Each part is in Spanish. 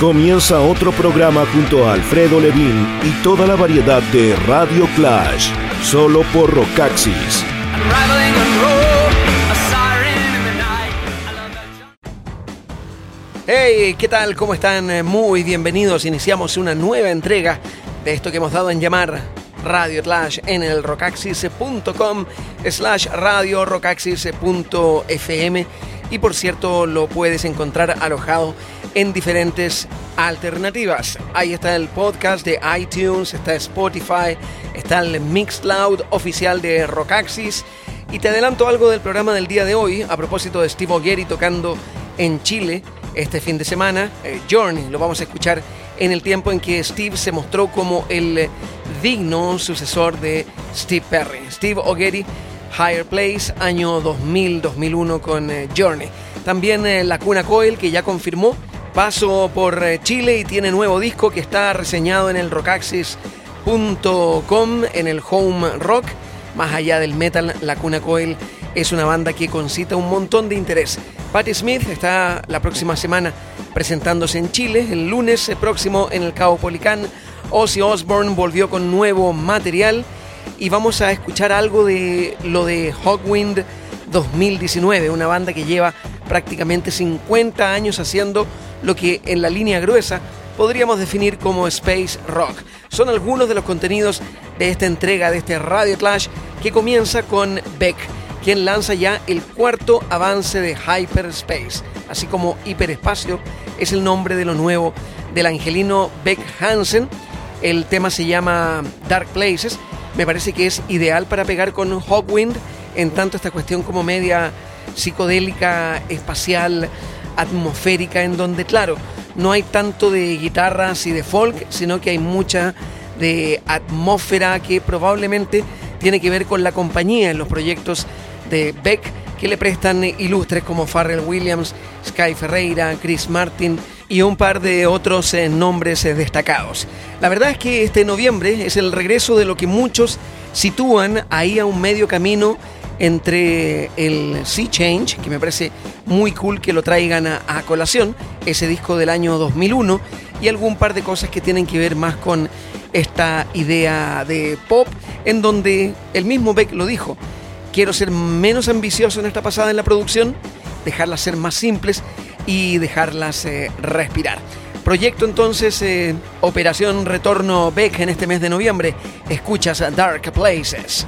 Comienza otro programa junto a Alfredo Levin y toda la variedad de Radio Clash, solo por Rocaxis. Hey, ¿qué tal? ¿Cómo están? Muy bienvenidos. Iniciamos una nueva entrega de esto que hemos dado en llamar Radio Clash en el rocaxis.com slash radio rocaxis.fm y por cierto lo puedes encontrar alojado en diferentes alternativas. Ahí está el podcast de iTunes, está Spotify, está el Mixcloud oficial de Rockaxis. Y te adelanto algo del programa del día de hoy a propósito de Steve O'Gary tocando en Chile este fin de semana. Eh, Journey lo vamos a escuchar en el tiempo en que Steve se mostró como el digno sucesor de Steve Perry. Steve O'Gary, Higher Place, año 2000-2001 con eh, Journey. También eh, La Cuna Coil, que ya confirmó paso por eh, Chile y tiene nuevo disco que está reseñado en el rockaxis.com, en el home rock. Más allá del metal, La Cuna Coil es una banda que concita un montón de interés. Patti Smith está la próxima semana presentándose en Chile, el lunes próximo en el Cabo Policán. Ozzy Osbourne volvió con nuevo material y vamos a escuchar algo de lo de Hawkwind 2019, una banda que lleva prácticamente 50 años haciendo lo que en la línea gruesa podríamos definir como space rock. Son algunos de los contenidos de esta entrega de este Radio Clash que comienza con Beck, quien lanza ya el cuarto avance de Hyperspace, así como Hiperespacio es el nombre de lo nuevo del angelino Beck Hansen. El tema se llama Dark Places. Me parece que es ideal para pegar con Hawkwind, en tanto esta cuestión como media psicodélica, espacial, atmosférica, en donde, claro, no hay tanto de guitarras y de folk, sino que hay mucha de atmósfera que probablemente tiene que ver con la compañía en los proyectos de Beck que le prestan ilustres como Farrell Williams, Sky Ferreira, Chris Martin y un par de otros eh, nombres eh, destacados. La verdad es que este noviembre es el regreso de lo que muchos sitúan ahí a un medio camino entre el Sea Change, que me parece muy cool que lo traigan a, colación, ese disco del año 2001, y algún par de cosas que tienen que ver más con esta idea de pop, en donde el mismo Beck lo dijo, quiero ser menos ambicioso en esta pasada en la producción, dejarlas ser más simples y dejarlas eh, respirar. Proyecto entonces eh, Operación Retorno Beck en este mes de noviembre. Escuchas Dark Places.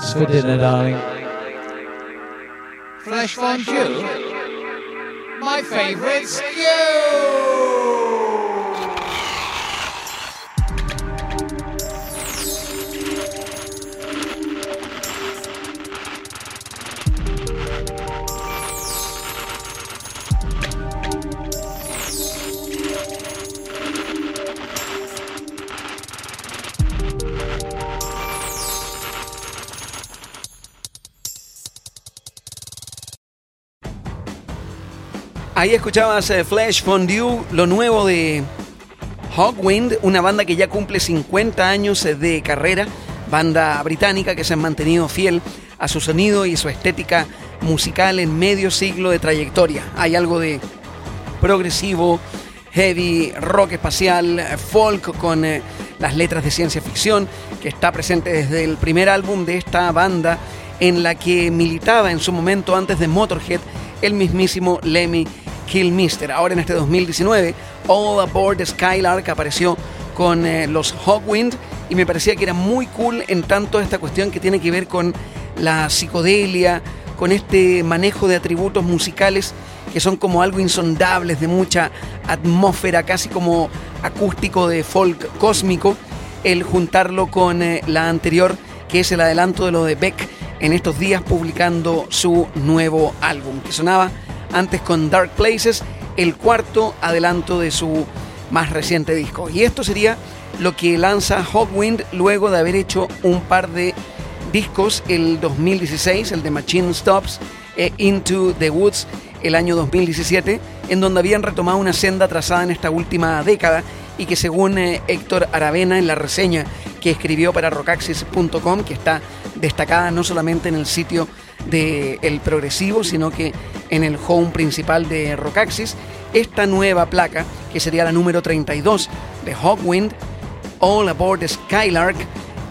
What's for dinner, darling? Flesh fondue? My favourite's Ahí escuchabas eh, Flash Fondue, lo nuevo de Hawkwind, una banda que ya cumple 50 años eh, de carrera, banda británica que se ha mantenido fiel a su sonido y su estética musical en medio siglo de trayectoria. Hay algo de progresivo, heavy, rock espacial, eh, folk con las letras de ciencia ficción que está presente desde el primer álbum de esta banda en la que militaba en su momento antes de Motorhead el mismísimo Lemmy Mister. Ahora en este 2019, All Aboard Skylark apareció con eh, los Hawkwind y me parecía que era muy cool en tanto esta cuestión que tiene que ver con la psicodelia, con este manejo de atributos musicales que son como algo insondables, de mucha atmósfera, casi como acústico de folk cósmico, el juntarlo con eh, la anterior, que es el adelanto de lo de Beck en estos días publicando su nuevo álbum, que sonaba antes con Dark Places, el cuarto adelanto de su más reciente disco. Y esto sería lo que lanza Hawkwind luego de haber hecho un par de discos, el 2016, el de Machine Stops, e Into the Woods, el año 2017, en donde habían retomado una senda trazada en esta última década y que según eh, Héctor Aravena en la reseña que escribió para rockaxis.com, que está destacada no solamente en el sitio de El Progresivo, sino que en el home principal de Rockaxis, esta nueva placa, que sería la número 32 de Hawkwind, All Aboard Skylark,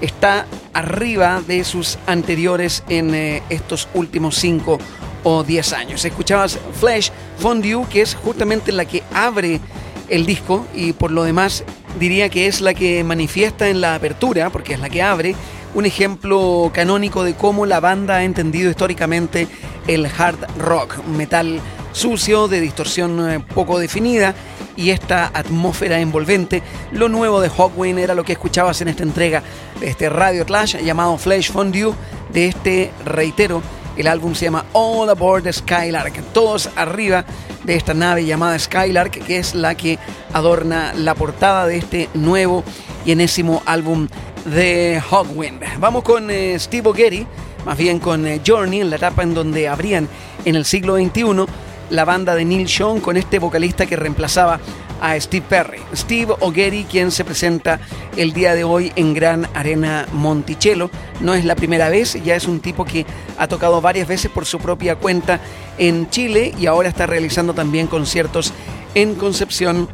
está arriba de sus anteriores en eh, estos últimos 5 o 10 años. Escuchabas Flash Fondue, que es justamente la que abre el disco y por lo demás diría que es la que manifiesta en la apertura, porque es la que abre, un ejemplo canónico de cómo la banda ha entendido históricamente el hard rock, metal sucio, de distorsión eh, poco definida y esta atmósfera envolvente. Lo nuevo de Hawkwind era lo que escuchabas en esta entrega de este Radio Clash llamado Flash Fondue, de este, reitero, el álbum se llama All Aboard Skylark, todos arriba de esta nave llamada Skylark, que es la que adorna la portada de este nuevo y enésimo álbum de Hawkwind. Vamos con eh, Steve O'Getty, más bien con eh, Journey, en la etapa en donde abrían en el siglo XXI la banda de Neil Sean con este vocalista que reemplazaba a Steve Perry. Steve O'Getty, quien se presenta el día de hoy en Gran Arena Monticello. No es la primera vez, ya es un tipo que ha tocado varias veces por su propia cuenta en Chile y ahora está realizando también conciertos en Concepción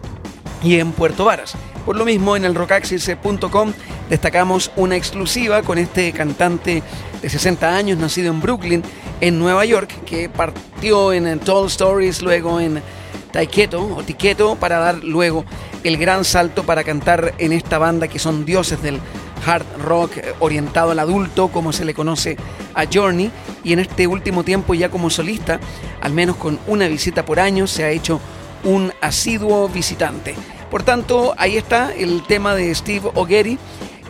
y en Puerto Varas. Por lo mismo, en el rockaxis.com destacamos una exclusiva con este cantante de 60 años, nacido en Brooklyn, en Nueva York, que partió en Tall Stories, luego en Taiketo o Tiketo, para dar luego el gran salto para cantar en esta banda que son dioses del hard rock orientado al adulto, como se le conoce a Journey, y en este último tiempo ya como solista, al menos con una visita por año, se ha hecho un asiduo visitante. Por tanto, ahí está el tema de Steve O'Getty,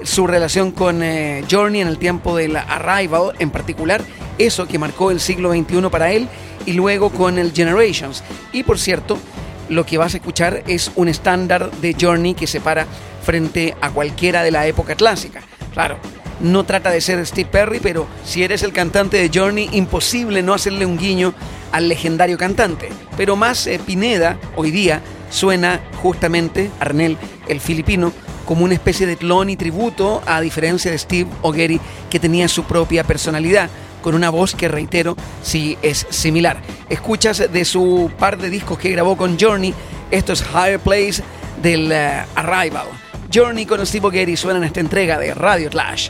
su relación con eh, Journey en el tiempo del Arrival en particular, eso que marcó el siglo XXI para él, y luego con el Generations. Y por cierto, lo que vas a escuchar es un estándar de Journey que se para frente a cualquiera de la época clásica. Claro, no trata de ser Steve Perry, pero si eres el cantante de Journey, imposible no hacerle un guiño al legendario cantante. Pero más eh, Pineda, hoy día, suena justamente, Arnel, el filipino, como una especie de clon y tributo, a diferencia de Steve O'Gerry, que tenía su propia personalidad, con una voz que, reitero, sí es similar. Escuchas de su par de discos que grabó con Journey, esto es Higher Place del eh, Arrival. Journey con Steve O'Gerry suena en esta entrega de Radio Clash.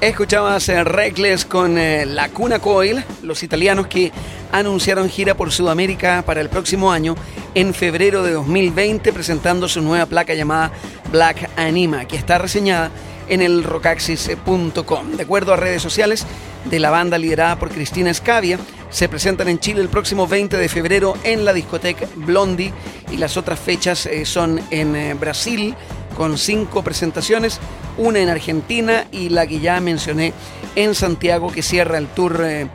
Escuchabas eh, Reckless con eh, La Cuna Coil, los italianos que anunciaron gira por Sudamérica para el próximo año, en febrero de 2020, presentando su nueva placa llamada Black Anima, que está reseñada en el rockaxis.com. De acuerdo a redes sociales de la banda liderada por Cristina Scavia, se presentan en Chile el próximo 20 de febrero en la discoteca Blondie y las otras fechas eh, son en Brasil con cinco presentaciones, una en Argentina y la que ya mencioné en Santiago que cierra el tour eh,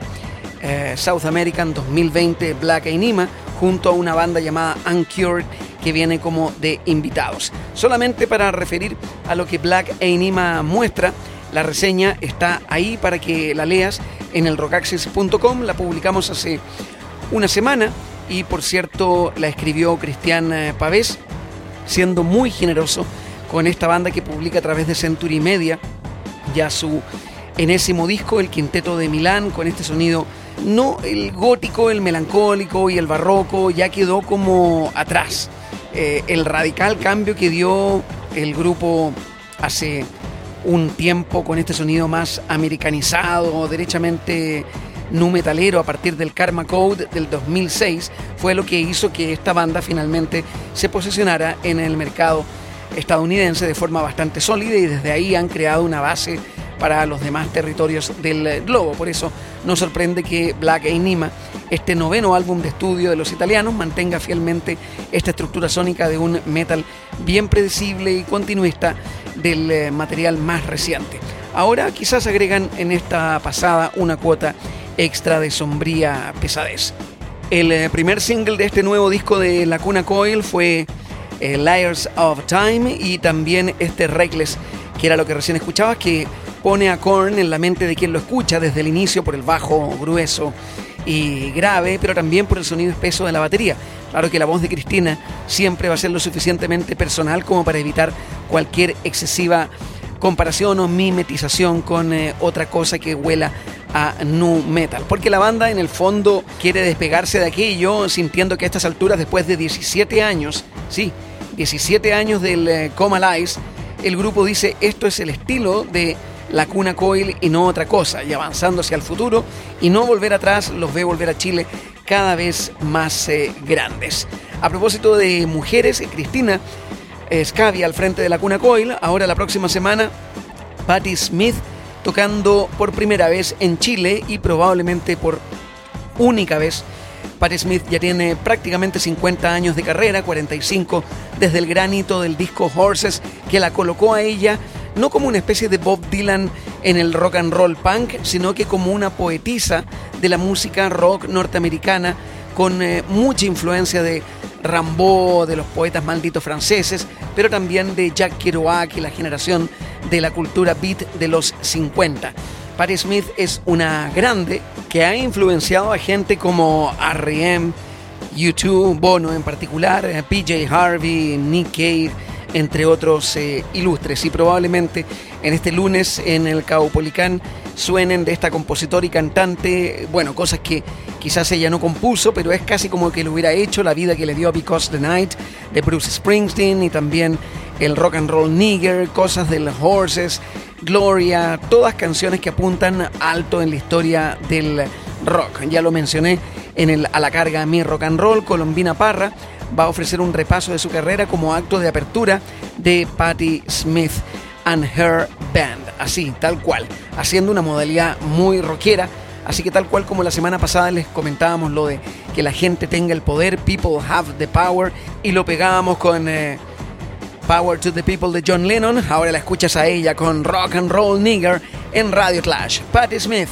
eh, South American 2020 Black Anima junto a una banda llamada Uncured que viene como de invitados. Solamente para referir a lo que Black Anima muestra, la reseña está ahí para que la leas en el rockaxis.com, la publicamos hace una semana y por cierto la escribió Cristian eh, Pavés, siendo muy generoso con esta banda que publica a través de Century Media ya su enésimo disco, el Quinteto de Milán, con este sonido, no el gótico, el melancólico y el barroco, ya quedó como atrás. Eh, el radical cambio que dio el grupo hace un tiempo con este sonido más americanizado, derechamente nu metalero a partir del Karma Code del 2006 fue lo que hizo que esta banda finalmente se posicionara en el mercado estadounidense de forma bastante sólida y desde ahí han creado una base para los demás territorios del eh, globo. Por eso no sorprende que Black Anima, este noveno álbum de estudio de los italianos, mantenga fielmente esta estructura sónica de un metal bien predecible y continuista del eh, material más reciente. Ahora quizás agregan en esta pasada una cuota extra de sombría pesadez. El eh, primer single de este nuevo disco de La Cuna Coil fue eh, Liars of Time y también este Reckless, que era lo que recién escuchabas, que pone a Korn en la mente de quien lo escucha desde el inicio por el bajo grueso y grave, pero también por el sonido espeso de la batería. Claro que la voz de Cristina siempre va a ser lo suficientemente personal como para evitar cualquier excesiva comparación o mimetización con eh, otra cosa que huela a nu metal. Porque la banda en el fondo quiere despegarse de aquello, sintiendo que a estas alturas, después de 17 años, sí, 17 años del eh, Coma Lies, el grupo dice esto es el estilo de la cuna coil y no otra cosa, y avanzando hacia el futuro y no volver atrás, los ve volver a Chile cada vez más eh, grandes. A propósito de mujeres, Cristina Scavia al frente de la cuna coil, ahora la próxima semana, Patti Smith tocando por primera vez en Chile y probablemente por única vez. Patti Smith ya tiene prácticamente 50 años de carrera, 45 desde el granito del disco Horses que la colocó a ella no como una especie de Bob Dylan en el rock and roll punk, sino que como una poetisa de la música rock norteamericana con eh, mucha influencia de Rimbaud, de los poetas malditos franceses, pero también de Jack Kerouac y la generación de la cultura beat de los 50. Patti Smith es una grande que ha influenciado a gente como R.E.M., U2, Bono en particular, eh, PJ Harvey, Nick Cave, entre otros eh, ilustres. Y probablemente en este lunes en el Caupolicán suenen de esta compositora y cantante, bueno, cosas que quizás ella no compuso, pero es casi como que lo hubiera hecho, la vida que le dio Because the Night de Bruce Springsteen y también el rock and roll nigger, cosas del Horses, Gloria, todas canciones que apuntan alto en la historia del rock. Ya lo mencioné en el A la carga Mi Rock and Roll, Colombina Parra va a ofrecer un repaso de su carrera como acto de apertura de Patti Smith and Her Band, así, tal cual, haciendo una modalidad muy rockera. Así que tal cual como la semana pasada les comentábamos lo de que la gente tenga el poder, people have the power, y lo pegábamos con eh, Power to the People de John Lennon, ahora la escuchas a ella con Rock and Roll Nigger en Radio Clash. Patti Smith.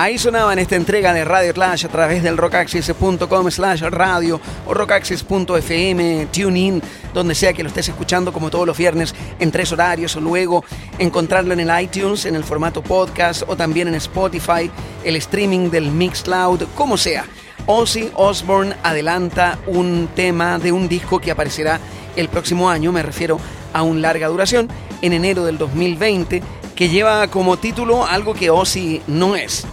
Ahí sonaba en esta entrega de Radio Clash a través del rockaxis.com slash radio o rockaxis.fm, TuneIn, donde sea que lo estés escuchando como todos los viernes en tres horarios o luego encontrarlo en el iTunes en el formato podcast o también en Spotify, el streaming del Mixcloud, como sea. Ozzy Osbourne adelanta un tema de un disco que aparecerá el próximo año, me refiero a un larga duración, en enero del 2020, que lleva como título algo que Ozzy no es.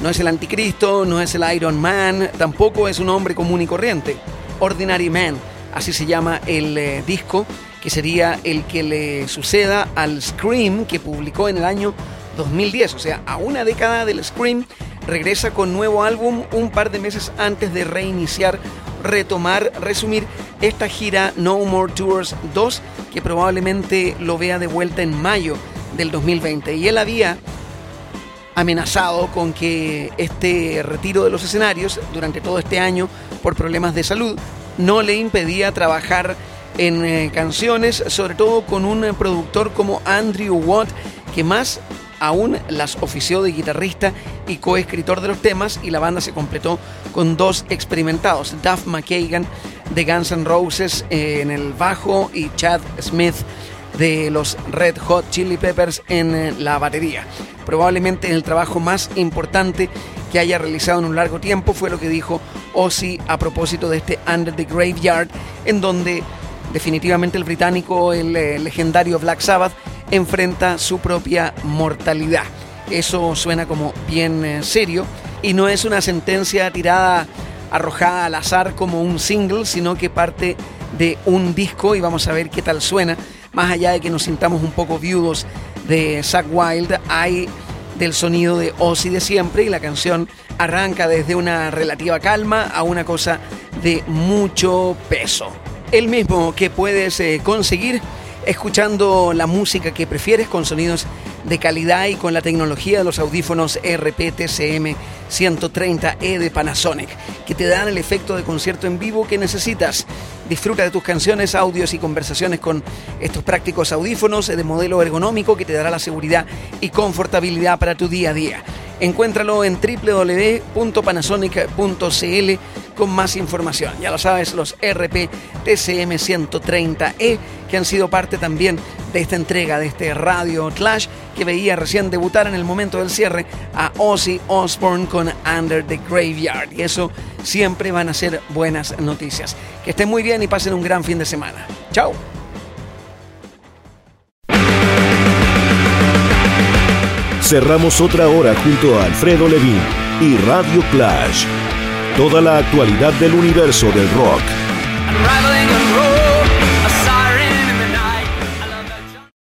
No es el anticristo, no es el Iron Man, tampoco es un hombre común y corriente. Ordinary Man, así se llama el eh, disco, que sería el que le suceda al Scream que publicó en el año 2010, o sea, a una década del Scream, regresa con nuevo álbum un par de meses antes de reiniciar, retomar, resumir esta gira No More Tours 2, que probablemente lo vea de vuelta en mayo del 2020. Y él había amenazado con que este retiro de los escenarios durante todo este año por problemas de salud no le impedía trabajar en eh, canciones, sobre todo con un productor como Andrew Watt, que más aún las ofició de guitarrista y coescritor de los temas y la banda se completó con dos experimentados, Duff McKagan de Guns N' Roses eh, en el bajo y Chad Smith de los Red Hot Chili Peppers en eh, la batería. Probablemente el trabajo más importante que haya realizado en un largo tiempo fue lo que dijo Ozzy a propósito de este Under the Graveyard, en donde definitivamente el británico, el eh, legendario Black Sabbath, enfrenta su propia mortalidad. Eso suena como bien eh, serio y no es una sentencia tirada, arrojada al azar como un single, sino que parte de un disco y vamos a ver qué tal suena. Más allá de que nos sintamos un poco viudos de Zack Wild, hay del sonido de Ozzy de siempre y la canción arranca desde una relativa calma a una cosa de mucho peso. El mismo que puedes eh, conseguir escuchando la música que prefieres con sonidos de calidad y con la tecnología de los audífonos RPTCM 130E E de Panasonic, que te dan el efecto de concierto en vivo que necesitas. Disfruta de tus canciones, audios y conversaciones con estos prácticos audífonos de modelo ergonómico que te dará la seguridad y confortabilidad para tu día a día. Encuéntralo en www.panasonic.cl con más información. Ya lo sabes, los RP TCM 130E E, que han sido parte también de esta entrega de este Radio Clash que veía recién debutar en el momento del cierre a Ozzy Osbourne con Under the Graveyard. Y eso siempre van a ser buenas noticias. Que estén muy bien y pasen un gran fin de semana. Chao. Cerramos otra hora junto a Alfredo Levin y Radio Clash. Toda la actualidad del universo del rock.